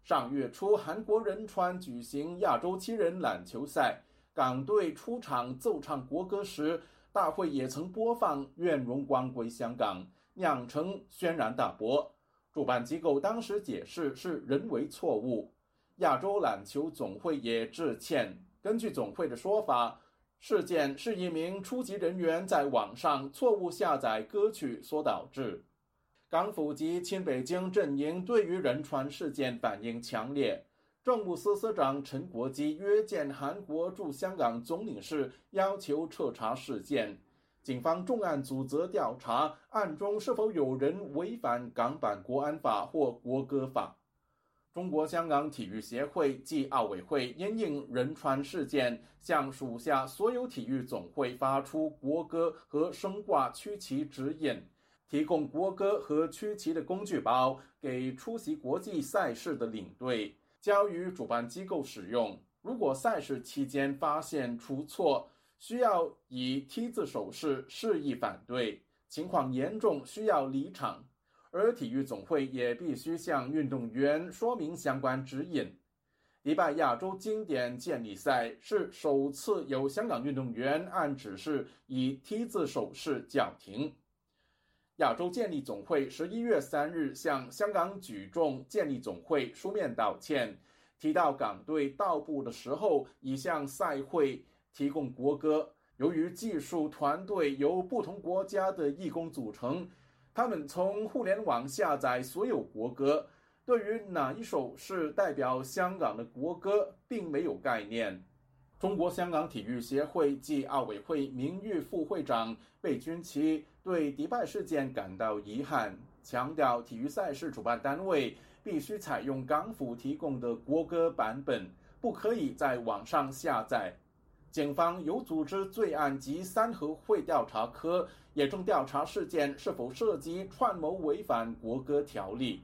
上月初，韩国仁川举行亚洲七人篮球赛，港队出场奏唱国歌时，大会也曾播放《愿荣光归香港》，酿成轩然大波。主办机构当时解释是人为错误，亚洲篮球总会也致歉。根据总会的说法，事件是一名初级人员在网上错误下载歌曲所导致。港府及亲北京阵营对于仁川事件反应强烈，政务司司长陈国基约见韩国驻香港总领事，要求彻查事件。警方重案组则调查案中是否有人违反港版国安法或国歌法。中国香港体育协会暨奥委会因应仁川事件，向属下所有体育总会发出国歌和升挂区旗指引。提供国歌和曲旗的工具包给出席国际赛事的领队，交予主办机构使用。如果赛事期间发现出错，需要以 T 字手势示意反对，情况严重需要离场。而体育总会也必须向运动员说明相关指引。迪拜亚洲经典健力赛是首次有香港运动员按指示以 T 字手势叫停。亚洲健力总会十一月三日向香港举重健力总会书面道歉，提到港队到步的时候已向赛会提供国歌。由于技术团队由不同国家的义工组成，他们从互联网下载所有国歌，对于哪一首是代表香港的国歌并没有概念。中国香港体育协会暨奥委会名誉副会长魏君奇。对迪拜事件感到遗憾，强调体育赛事主办单位必须采用港府提供的国歌版本，不可以在网上下载。警方有组织罪案及三合会调查科也正调查事件是否涉及串谋违反国歌条例。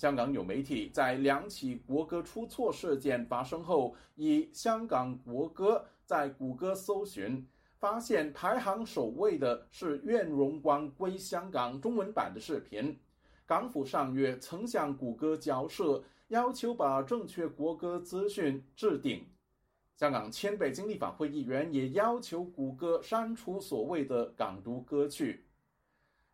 香港有媒体在两起国歌出错事件发生后，以香港国歌在谷歌搜寻。发现排行首位的是《愿荣光归香港》中文版的视频。港府上月曾向谷歌交涉，要求把正确国歌资讯置顶。香港前北京立法会议员也要求谷歌删除所谓的港独歌曲。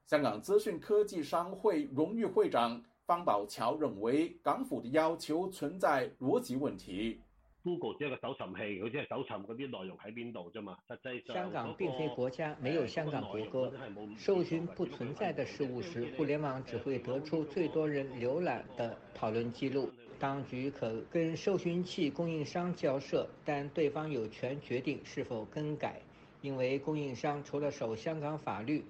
香港资讯科技商会荣誉会长方宝桥认为，港府的要求存在逻辑问题。Google 只係個搜尋器，佢只係搜尋嗰啲內容喺邊度啫嘛。實際上，香港並非國家，沒有香港國歌。搜尋不存在的事物時，互聯網只會得出最多人瀏覽的討論記錄。當局可跟搜尋器供應商交涉，但對方有權決定是否更改，因為供應商除了守香港法律，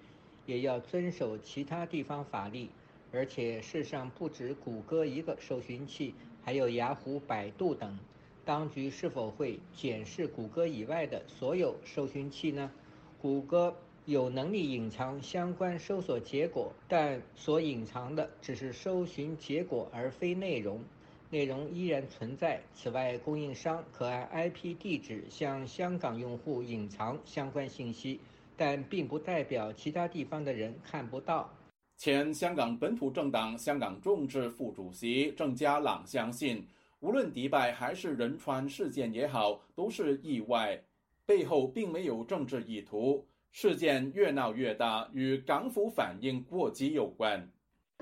也要遵守其他地方法律。而且，世上不止谷歌一个搜寻器，还有雅虎、百度等。当局是否会检视谷歌以外的所有搜寻器呢？谷歌有能力隐藏相关搜索结果，但所隐藏的只是搜寻结果，而非内容。内容依然存在。此外，供应商可按 IP 地址向香港用户隐藏相关信息，但并不代表其他地方的人看不到。前香港本土政党香港众志副主席郑家朗相信。无论迪拜还是仁川事件也好，都是意外，背后并没有政治意图。事件越闹越大，与港府反应过激有关。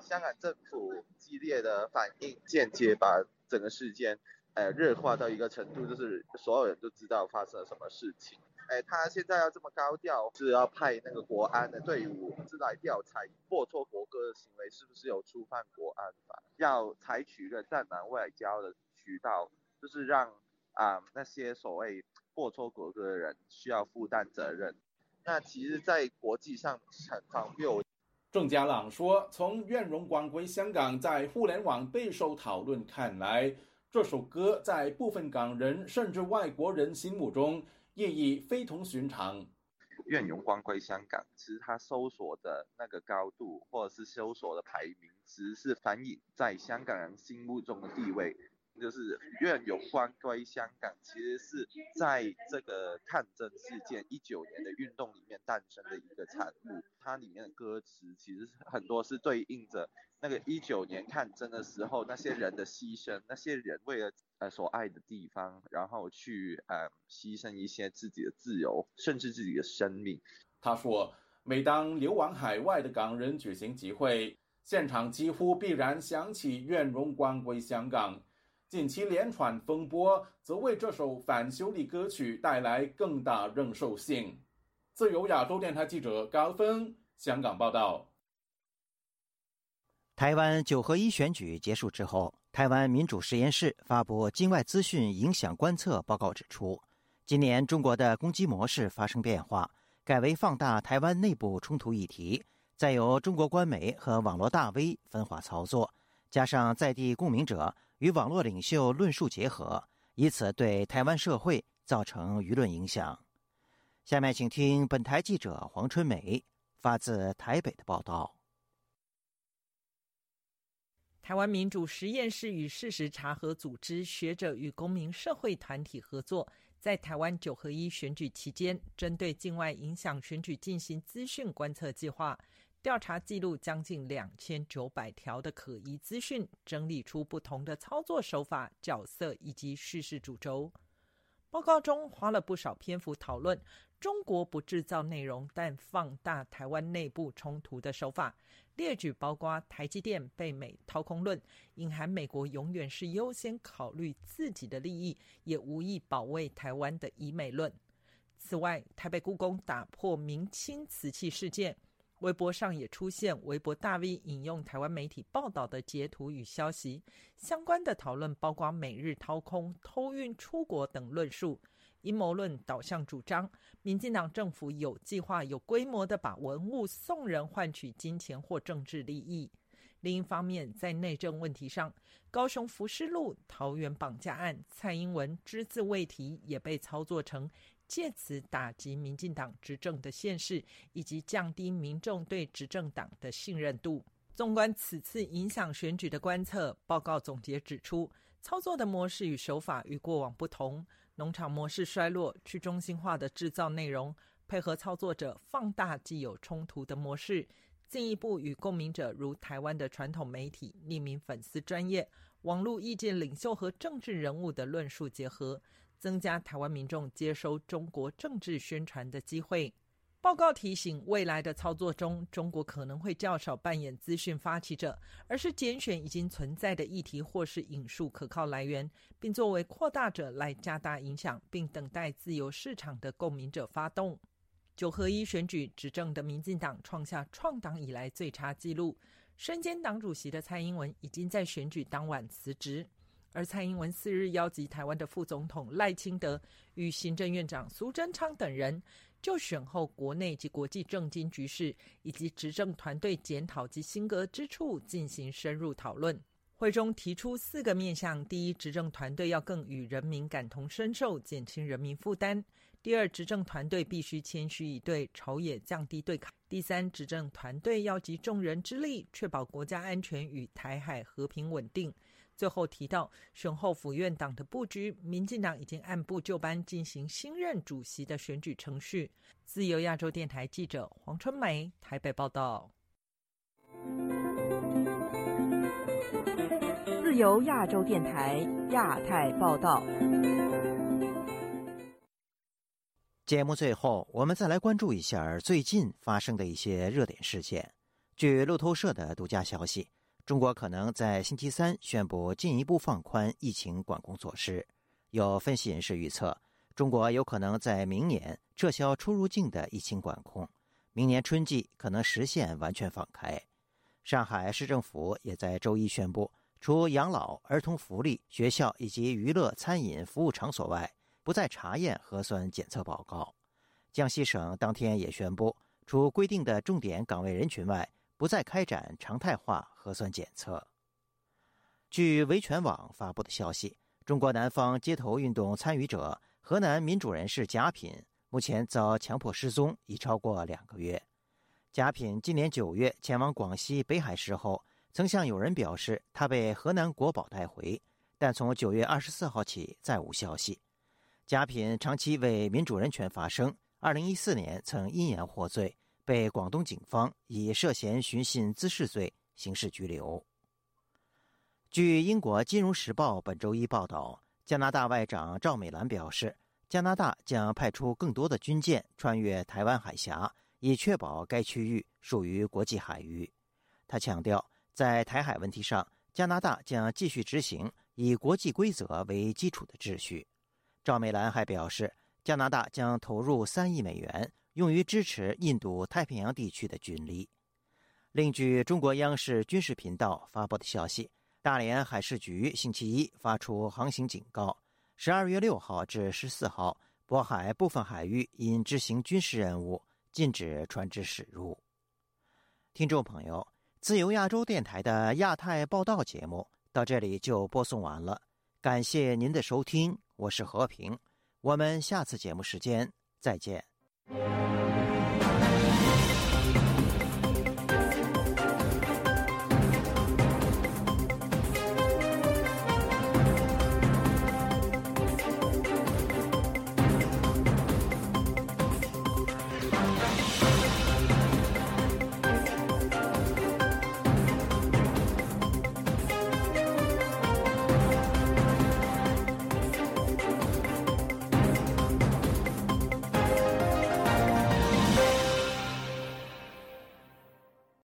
香港政府激烈的反应，间接把整个事件，呃，热化到一个程度，就是所有人都知道发生了什么事情。哎，他现在要这么高调，是要派那个国安的队伍是来调查播错国歌的行为是不是有触犯国安法，要采取一个战狼外交的渠道，就是让啊那些所谓播错国歌的人需要负担责任。那其实，在国际上很方便。郑家朗说：“从愿荣光归香港在互联网备受讨论看来，这首歌在部分港人甚至外国人心目中意义非同寻常。愿荣光归香港，其实它搜索的那个高度，或者是搜索的排名，其实是反映在香港人心目中的地位。”就是愿荣光归香港，其实是在这个抗争事件一九年的运动里面诞生的一个产物。它里面的歌词其实很多是对应着那个一九年抗争的时候那些人的牺牲，那些人为了呃所爱的地方，然后去呃牺牲一些自己的自由，甚至自己的生命。他说，每当流亡海外的港人举行集会，现场几乎必然响起愿荣光归香港。近期连串风波，则为这首反修例歌曲带来更大认受性。自由亚洲电台记者高峰香港报道。台湾九合一选举结束之后，台湾民主实验室发布境外资讯影响观测报告，指出，今年中国的攻击模式发生变化，改为放大台湾内部冲突议题，再由中国官媒和网络大 V 分化操作，加上在地共鸣者。与网络领袖论述结合，以此对台湾社会造成舆论影响。下面请听本台记者黄春梅发自台北的报道。台湾民主实验室与事实查核组织学者与公民社会团体合作，在台湾九合一选举期间，针对境外影响选举进行资讯观测计划。调查记录将近两千九百条的可疑资讯，整理出不同的操作手法、角色以及叙事主轴。报告中花了不少篇幅讨论中国不制造内容但放大台湾内部冲突的手法，列举包括台积电被美掏空论，隐含美国永远是优先考虑自己的利益，也无意保卫台湾的以美论。此外，台北故宫打破明清瓷器事件。微博上也出现微博大 V 引用台湾媒体报道的截图与消息，相关的讨论包括每日掏空、偷运出国等论述，阴谋论导向主张，民进党政府有计划、有规模的把文物送人换取金钱或政治利益。另一方面，在内政问题上，高雄浮尸路、桃园绑架案，蔡英文只字未提，也被操作成。借此打击民进党执政的现势，以及降低民众对执政党的信任度。纵观此次影响选举的观测报告总结指出，操作的模式与手法与过往不同。农场模式衰落，去中心化的制造内容，配合操作者放大既有冲突的模式，进一步与共鸣者如台湾的传统媒体、匿名粉丝专业、网络意见领袖和政治人物的论述结合。增加台湾民众接收中国政治宣传的机会。报告提醒，未来的操作中，中国可能会较少扮演资讯发起者，而是拣选已经存在的议题或是引述可靠来源，并作为扩大者来加大影响，并等待自由市场的共鸣者发动。九合一选举执政的民进党创下创党以来最差纪录，身兼党主席的蔡英文已经在选举当晚辞职。而蔡英文四日邀集台湾的副总统赖清德与行政院长苏贞昌等人，就选后国内及国际政经局势以及执政团队检讨及新格之处进行深入讨论。会中提出四个面向：第一，执政团队要更与人民感同身受，减轻人民负担；第二，执政团队必须谦虚以对，朝野降低对抗；第三，执政团队要集众人之力，确保国家安全与台海和平稳定。最后提到选后府院党的布局，民进党已经按部就班进行新任主席的选举程序。自由亚洲电台记者黄春梅台北报道。自由亚洲电台亚太报道。节目最后，我们再来关注一下最近发生的一些热点事件。据路透社的独家消息，中国可能在星期三宣布进一步放宽疫情管控措施。有分析人士预测，中国有可能在明年撤销出入境的疫情管控，明年春季可能实现完全放开。上海市政府也在周一宣布，除养老、儿童福利、学校以及娱乐、餐饮服务场所外，不再查验核酸检测报告。江西省当天也宣布，除规定的重点岗位人群外，不再开展常态化核酸检测。据维权网发布的消息，中国南方街头运动参与者、河南民主人士贾品，目前遭强迫失踪已超过两个月。贾品今年九月前往广西北海时候，曾向友人表示他被河南国保带回，但从九月二十四号起再无消息。贾品长期为民主人权发声，二零一四年曾因言获罪，被广东警方以涉嫌寻衅滋事罪刑事拘留。据英国《金融时报》本周一报道，加拿大外长赵美兰表示，加拿大将派出更多的军舰穿越台湾海峡，以确保该区域属于国际海域。他强调，在台海问题上，加拿大将继续执行以国际规则为基础的秩序。赵美兰还表示，加拿大将投入三亿美元，用于支持印度太平洋地区的军力。另据中国央视军事频道发布的消息，大连海事局星期一发出航行警告：十二月六号至十四号，渤海部分海域因执行军事任务，禁止船只驶入。听众朋友，自由亚洲电台的亚太报道节目到这里就播送完了，感谢您的收听。我是和平，我们下次节目时间再见。Música